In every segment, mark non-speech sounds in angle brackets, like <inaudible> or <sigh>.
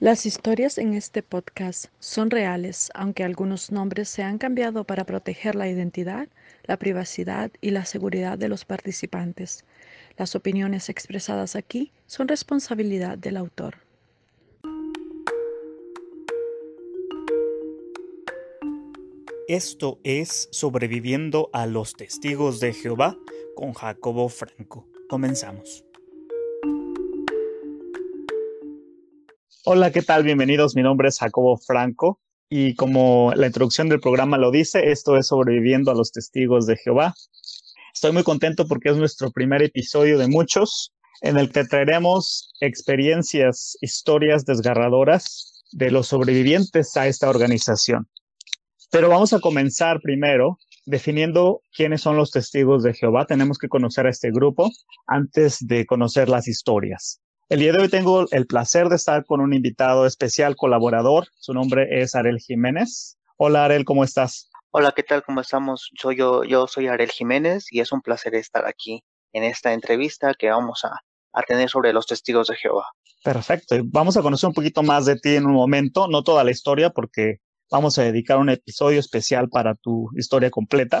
Las historias en este podcast son reales, aunque algunos nombres se han cambiado para proteger la identidad, la privacidad y la seguridad de los participantes. Las opiniones expresadas aquí son responsabilidad del autor. Esto es Sobreviviendo a los Testigos de Jehová con Jacobo Franco. Comenzamos. Hola, ¿qué tal? Bienvenidos. Mi nombre es Jacobo Franco y como la introducción del programa lo dice, esto es Sobreviviendo a los Testigos de Jehová. Estoy muy contento porque es nuestro primer episodio de muchos en el que traeremos experiencias, historias desgarradoras de los sobrevivientes a esta organización. Pero vamos a comenzar primero definiendo quiénes son los testigos de Jehová. Tenemos que conocer a este grupo antes de conocer las historias. El día de hoy tengo el placer de estar con un invitado especial colaborador. Su nombre es Arel Jiménez. Hola Arel, ¿cómo estás? Hola, ¿qué tal? ¿Cómo estamos? Soy yo, yo soy Arel Jiménez y es un placer estar aquí en esta entrevista que vamos a, a tener sobre los testigos de Jehová. Perfecto. Vamos a conocer un poquito más de ti en un momento, no toda la historia porque vamos a dedicar un episodio especial para tu historia completa,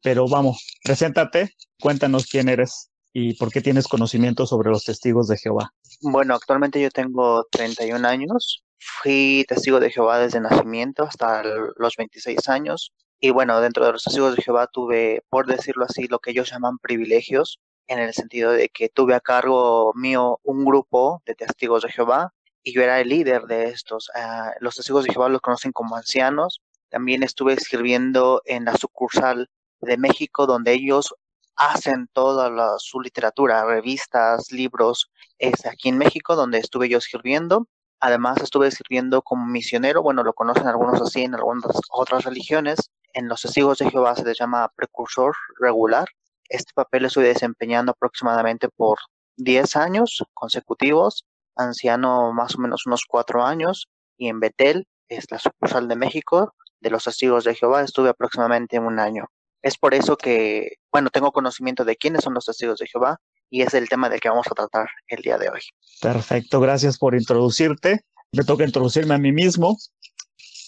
pero vamos, preséntate, cuéntanos quién eres y por qué tienes conocimiento sobre los testigos de Jehová. Bueno, actualmente yo tengo 31 años. Fui testigo de Jehová desde nacimiento hasta los 26 años. Y bueno, dentro de los testigos de Jehová tuve, por decirlo así, lo que ellos llaman privilegios, en el sentido de que tuve a cargo mío un grupo de testigos de Jehová y yo era el líder de estos. Uh, los testigos de Jehová los conocen como ancianos. También estuve escribiendo en la sucursal de México, donde ellos hacen toda la, su literatura, revistas, libros, es aquí en México, donde estuve yo escribiendo. Además, estuve escribiendo como misionero, bueno, lo conocen algunos así en algunas otras religiones. En los testigos de Jehová se les llama precursor regular. Este papel lo estoy desempeñando aproximadamente por 10 años consecutivos, anciano más o menos unos 4 años, y en Betel, es la sucursal de México, de los testigos de Jehová, estuve aproximadamente un año. Es por eso que, bueno, tengo conocimiento de quiénes son los testigos de Jehová y es el tema del que vamos a tratar el día de hoy. Perfecto, gracias por introducirte. Me toca introducirme a mí mismo.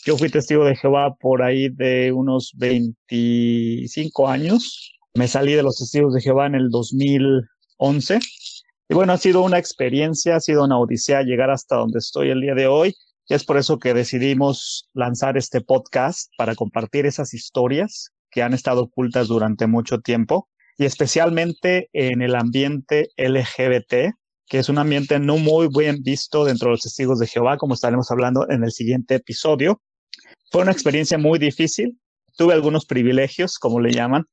Yo fui testigo de Jehová por ahí de unos 25 años. Me salí de los testigos de Jehová en el 2011. Y bueno, ha sido una experiencia, ha sido una odisea llegar hasta donde estoy el día de hoy. Y es por eso que decidimos lanzar este podcast para compartir esas historias que han estado ocultas durante mucho tiempo y especialmente en el ambiente LGBT, que es un ambiente no muy bien visto dentro de los testigos de Jehová, como estaremos hablando en el siguiente episodio. Fue una experiencia muy difícil. Tuve algunos privilegios, como le llaman.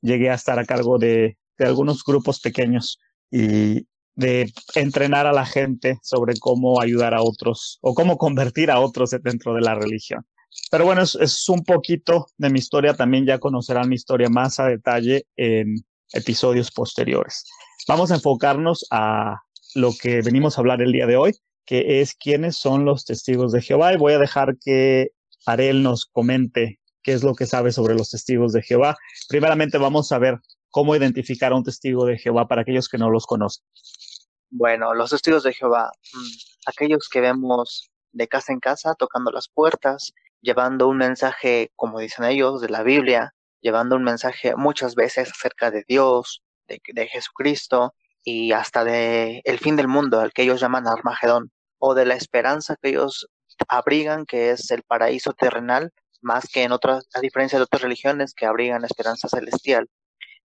Llegué a estar a cargo de, algunos grupos pequeños y de entrenar a la gente sobre cómo ayudar a otros o cómo convertir a otros dentro de la religión. Pero bueno, es, un poquito de mi historia. También ya conocerán mi historia más a detalle en episodios posteriores. Vamos a enfocarnos a lo que venimos a hablar el día de hoy, que es quiénes son los testigos de Jehová. Y voy a dejar que Arel nos comente qué es lo que sabe sobre los testigos de Jehová. Primeramente vamos a ver cómo identificar a un testigo de Jehová para aquellos que no los conocen. Bueno, los testigos de Jehová, mm, aquellos que vemos de casa en casa tocando las puertas, llevando un mensaje, como dicen ellos, de la Biblia, llevando un mensaje muchas veces acerca de Dios, de, de Jesucristo y hasta de el fin del mundo, al que ellos llaman Armagedón, o de la esperanza que ellos abrigan, que es el paraíso terrenal, más que en otras, a diferencia de otras religiones que abrigan la esperanza celestial.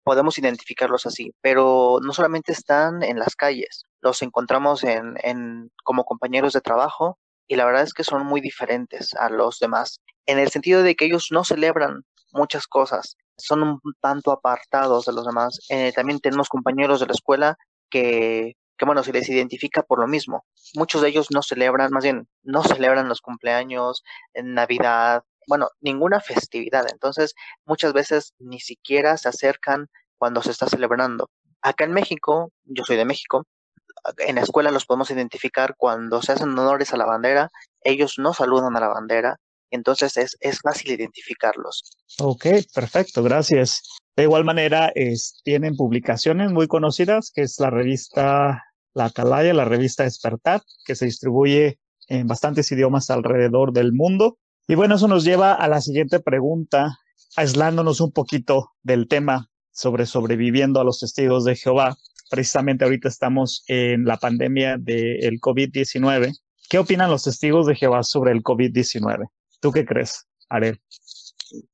Podemos identificarlos así, pero no solamente están en las calles, los encontramos en, en como compañeros de trabajo, y la verdad es que son muy diferentes a los demás, en el sentido de que ellos no celebran muchas cosas, son un tanto apartados de los demás. Eh, también tenemos compañeros de la escuela que, que, bueno, se les identifica por lo mismo. Muchos de ellos no celebran, más bien, no celebran los cumpleaños, Navidad, bueno, ninguna festividad. Entonces, muchas veces ni siquiera se acercan cuando se está celebrando. Acá en México, yo soy de México, en la escuela los podemos identificar cuando se hacen honores a la bandera, ellos no saludan a la bandera, entonces es, es fácil identificarlos. Ok, perfecto, gracias. De igual manera, es, tienen publicaciones muy conocidas, que es la revista La Atalaya, la revista Despertar, que se distribuye en bastantes idiomas alrededor del mundo. Y bueno, eso nos lleva a la siguiente pregunta, aislándonos un poquito del tema sobre sobreviviendo a los testigos de Jehová. Precisamente ahorita estamos en la pandemia del COVID-19. ¿Qué opinan los testigos de Jehová sobre el COVID-19? ¿Tú qué crees, Arel?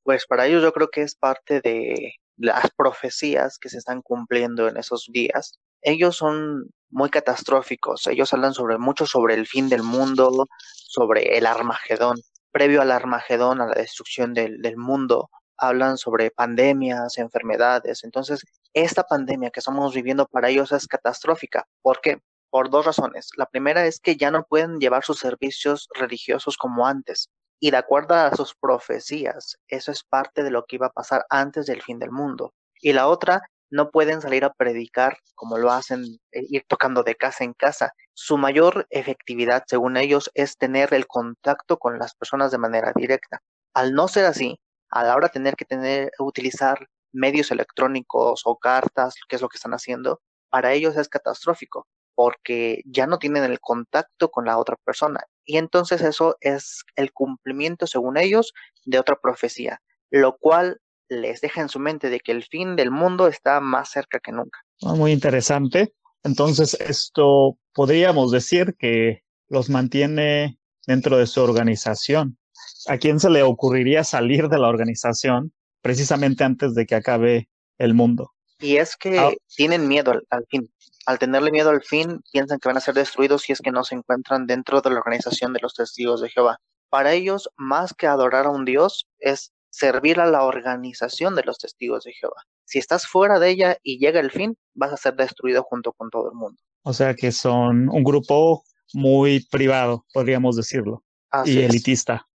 Pues para ellos yo creo que es parte de las profecías que se están cumpliendo en esos días. Ellos son muy catastróficos. Ellos hablan sobre mucho sobre el fin del mundo, sobre el Armagedón. Previo al Armagedón, a la destrucción del mundo, hablan sobre pandemias, enfermedades. Entonces, esta pandemia que estamos viviendo para ellos es catastrófica. ¿Por qué? Por dos razones. La primera es que ya no pueden llevar sus servicios religiosos como antes. Y de acuerdo a sus profecías, eso es parte de lo que iba a pasar antes del fin del mundo. Y la otra, no pueden salir a predicar como lo hacen, eh, ir tocando de casa en casa. Su mayor efectividad, según ellos, es tener el contacto con las personas de manera directa. Al no ser así, a la hora de tener que tener, utilizar medios electrónicos o cartas, que es lo que están haciendo, para ellos es catastrófico, porque ya no tienen el contacto con la otra persona. Y entonces eso es el cumplimiento, según ellos, de otra profecía, lo cual les deja en su mente de que el fin del mundo está más cerca que nunca. Ah, muy interesante. Entonces, esto podríamos decir que los mantiene dentro de su organización. ¿A quién se le ocurriría salir de la organización precisamente antes de que acabe el mundo? Y es que ah. tienen miedo al, fin. Al tenerle miedo al fin, piensan que van a ser destruidos si es que no se encuentran dentro de la organización de los testigos de Jehová. Para ellos, más que adorar a un Dios, es servir a la organización de los testigos de Jehová. Si estás fuera de ella y llega el fin, vas a ser destruido junto con todo el mundo. O sea que son un grupo muy privado, podríamos decirlo, y elitista.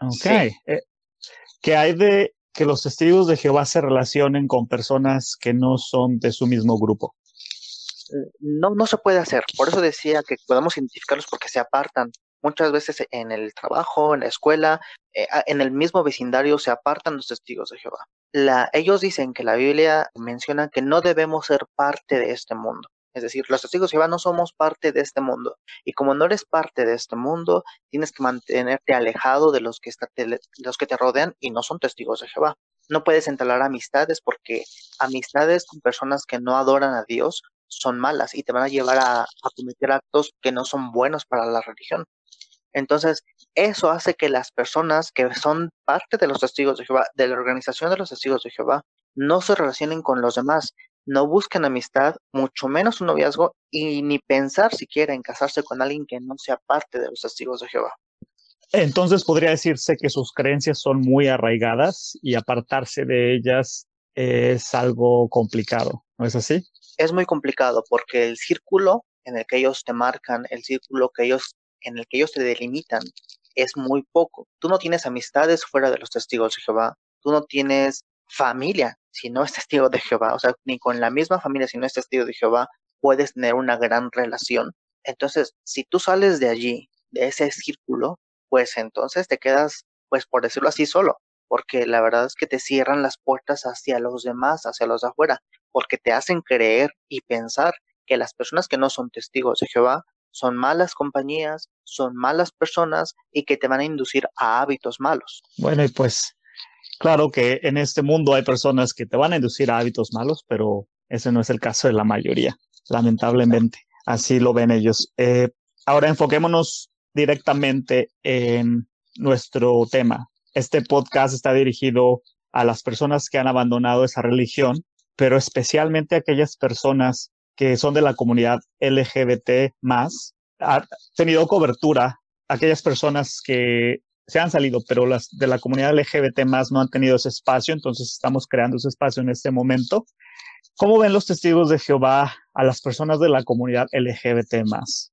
Ok. Eh, ¿Qué hay de que los testigos de Jehová se relacionen con personas que no son de su mismo grupo? No, no se puede hacer. Por eso decía que podemos identificarlos porque se apartan muchas veces en el trabajo, en la escuela, eh, en el mismo vecindario se apartan los testigos de Jehová. La, ellos dicen que la Biblia menciona que no debemos ser parte de este mundo. Es decir, los testigos de Jehová no somos parte de este mundo. Y como no eres parte de este mundo, tienes que mantenerte alejado de los que, los que te rodean y no son testigos de Jehová. No puedes entalar amistades porque amistades con personas que no adoran a Dios son malas y te van a llevar a cometer actos que no son buenos para la religión. Entonces, eso hace que las personas que son parte de los testigos de Jehová, de la organización de los testigos de Jehová, no se relacionen con los demás, no busquen amistad, mucho menos un noviazgo, y ni pensar siquiera en casarse con alguien que no sea parte de los testigos de Jehová. Entonces podría decirse que sus creencias son muy arraigadas y apartarse de ellas es algo complicado, ¿no es así? Es muy complicado porque el círculo en el que ellos te marcan, el círculo que ellos en el que ellos te delimitan es muy poco. Tú no tienes amistades fuera de los testigos de Jehová, tú no tienes familia si no es testigo de Jehová, o sea, ni con la misma familia si no es testigo de Jehová puedes tener una gran relación. Entonces, si tú sales de allí, de ese círculo, pues entonces te quedas, pues por decirlo así, solo, porque la verdad es que te cierran las puertas hacia los demás, hacia los de afuera, porque te hacen creer y pensar que las personas que no son testigos de Jehová son malas compañías, son malas personas y que te van a inducir a hábitos malos. Bueno, y pues claro que en este mundo hay personas que te van a inducir a hábitos malos, pero ese no es el caso de la mayoría, lamentablemente. Así lo ven ellos. Eh, ahora enfoquémonos directamente en nuestro tema. Este podcast está dirigido a las personas que han abandonado esa religión, pero especialmente a aquellas personas que son de la comunidad LGBT más, ha tenido cobertura aquellas personas que se han salido, pero las de la comunidad LGBT más no han tenido ese espacio, entonces estamos creando ese espacio en este momento. ¿Cómo ven los testigos de Jehová a las personas de la comunidad LGBT más?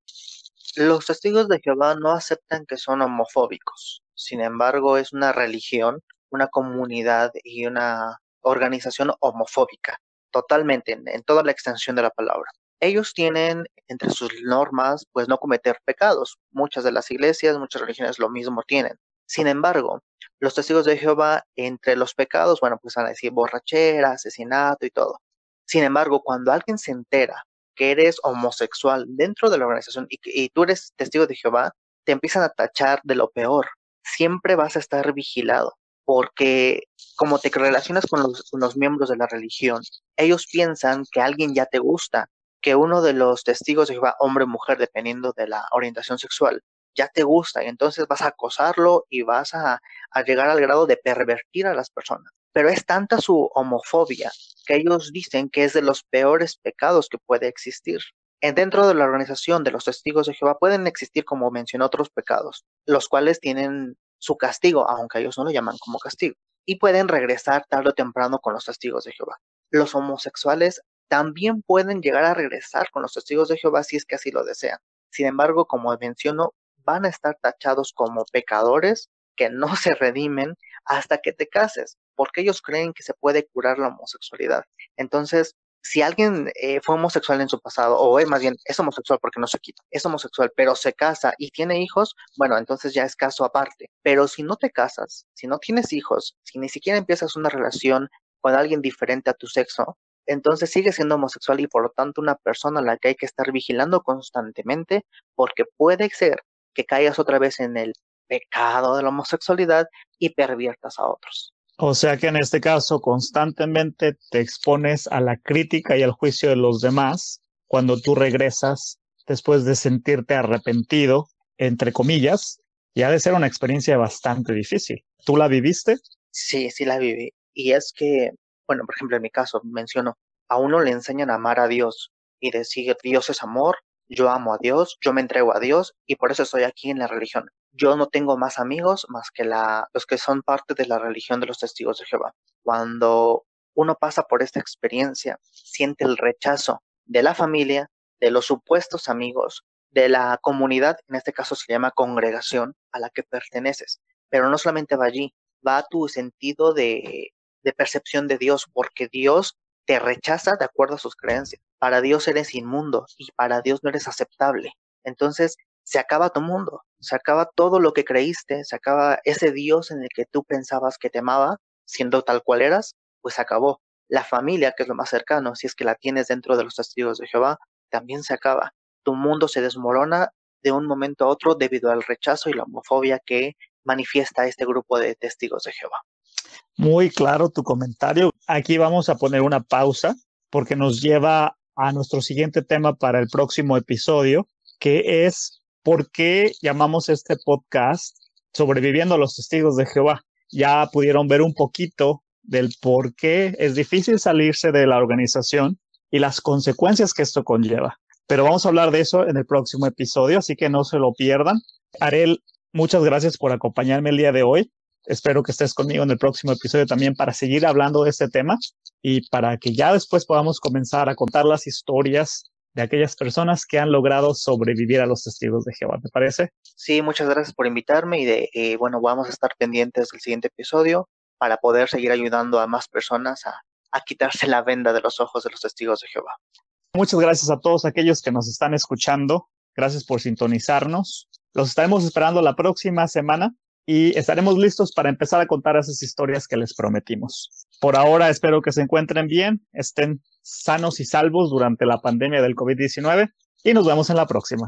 Los testigos de Jehová no aceptan que son homofóbicos. Sin embargo, es una religión, una comunidad y una organización homofóbica totalmente, en, toda la extensión de la palabra. Ellos tienen entre sus normas, pues no cometer pecados. Muchas de las iglesias, muchas religiones lo mismo tienen. Sin embargo, los testigos de Jehová, entre los pecados, bueno, pues van a decir borrachera, asesinato y todo. Sin embargo, cuando alguien se entera que eres homosexual dentro de la organización y, tú eres testigo de Jehová, te empiezan a tachar de lo peor. Siempre vas a estar vigilado porque como te relacionas con los, miembros de la religión, ellos piensan que alguien ya te gusta, que uno de los testigos de Jehová, hombre o mujer, dependiendo de la orientación sexual, ya te gusta y entonces vas a acosarlo y vas a, a, llegar al grado de pervertir a las personas. Pero es tanta su homofobia que ellos dicen que es de los peores pecados que puede existir. En dentro de la organización de los testigos de Jehová pueden existir, como mencioné, otros pecados, los cuales tienen su castigo, aunque ellos no lo llaman como castigo, y pueden regresar tarde o temprano con los testigos de Jehová. Los homosexuales también pueden llegar a regresar con los testigos de Jehová si es que así lo desean. Sin embargo, como menciono, van a estar tachados como pecadores que no <laughs> se redimen hasta que te cases, porque ellos creen que se puede curar la homosexualidad. Entonces, si alguien eh, fue homosexual en su pasado, o es más bien, es homosexual porque no se quita, es homosexual, pero se casa y tiene hijos, bueno, entonces ya es caso aparte. Pero si no te casas, si no tienes hijos, si ni siquiera empiezas una relación con alguien diferente a tu sexo, entonces sigues siendo homosexual y por lo tanto una persona a la que hay que estar vigilando constantemente porque puede ser que caigas otra vez en el pecado de la homosexualidad y perviertas a otros. O sea que en este caso constantemente te expones a la crítica y al juicio de los demás cuando tú regresas después de sentirte arrepentido, entre comillas, y ha de ser una experiencia bastante difícil. ¿Tú la viviste? Sí, sí la viví. Y es que, bueno, por ejemplo, en mi caso menciono, a uno le enseñan a amar a Dios y decir Dios es amor, yo amo a Dios, yo me entrego a Dios y por eso estoy aquí en la religión yo no tengo más amigos más que la, los que son parte de la religión de los testigos de Jehová. Cuando uno pasa por esta experiencia, siente el rechazo de la familia, de los supuestos amigos, de la comunidad, en este caso se llama congregación, a la que perteneces. Pero no solamente va allí, va a tu sentido de, de percepción de Dios, porque Dios te rechaza de acuerdo a sus creencias. Para Dios eres inmundo y para Dios no eres aceptable. Entonces, se acaba tu mundo, se acaba todo lo que creíste, se acaba ese Dios en el que tú pensabas que te amaba, siendo tal cual eras, pues se acabó. La familia, que es lo más cercano, si es que la tienes dentro de los testigos de Jehová, también se acaba. Tu mundo se desmorona de un momento a otro debido al rechazo y la homofobia que manifiesta este grupo de testigos de Jehová. Muy claro tu comentario. Aquí vamos a poner una pausa porque nos lleva a nuestro siguiente tema para el próximo episodio, que es por qué llamamos este podcast Sobreviviendo a los Testigos de Jehová. Ya pudieron ver un poquito del por qué es difícil salirse de la organización y las consecuencias que esto conlleva. Pero vamos a hablar de eso en el próximo episodio, así que no se lo pierdan. Arel, muchas gracias por acompañarme el día de hoy. Espero que estés conmigo en el próximo episodio también para seguir hablando de este tema y para que ya después podamos comenzar a contar las historias de aquellas personas que han logrado sobrevivir a los testigos de Jehová, ¿te parece? Sí, muchas gracias por invitarme y de, eh, bueno, vamos a estar pendientes del siguiente episodio para poder seguir ayudando a más personas a, a quitarse la venda de los ojos de los testigos de Jehová. Muchas gracias a todos aquellos que nos están escuchando. Gracias por sintonizarnos. Los estaremos esperando la próxima semana y estaremos listos para empezar a contar esas historias que les prometimos. Por ahora espero que se encuentren bien, estén sanos y salvos durante la pandemia del COVID-19 y nos vemos en la próxima.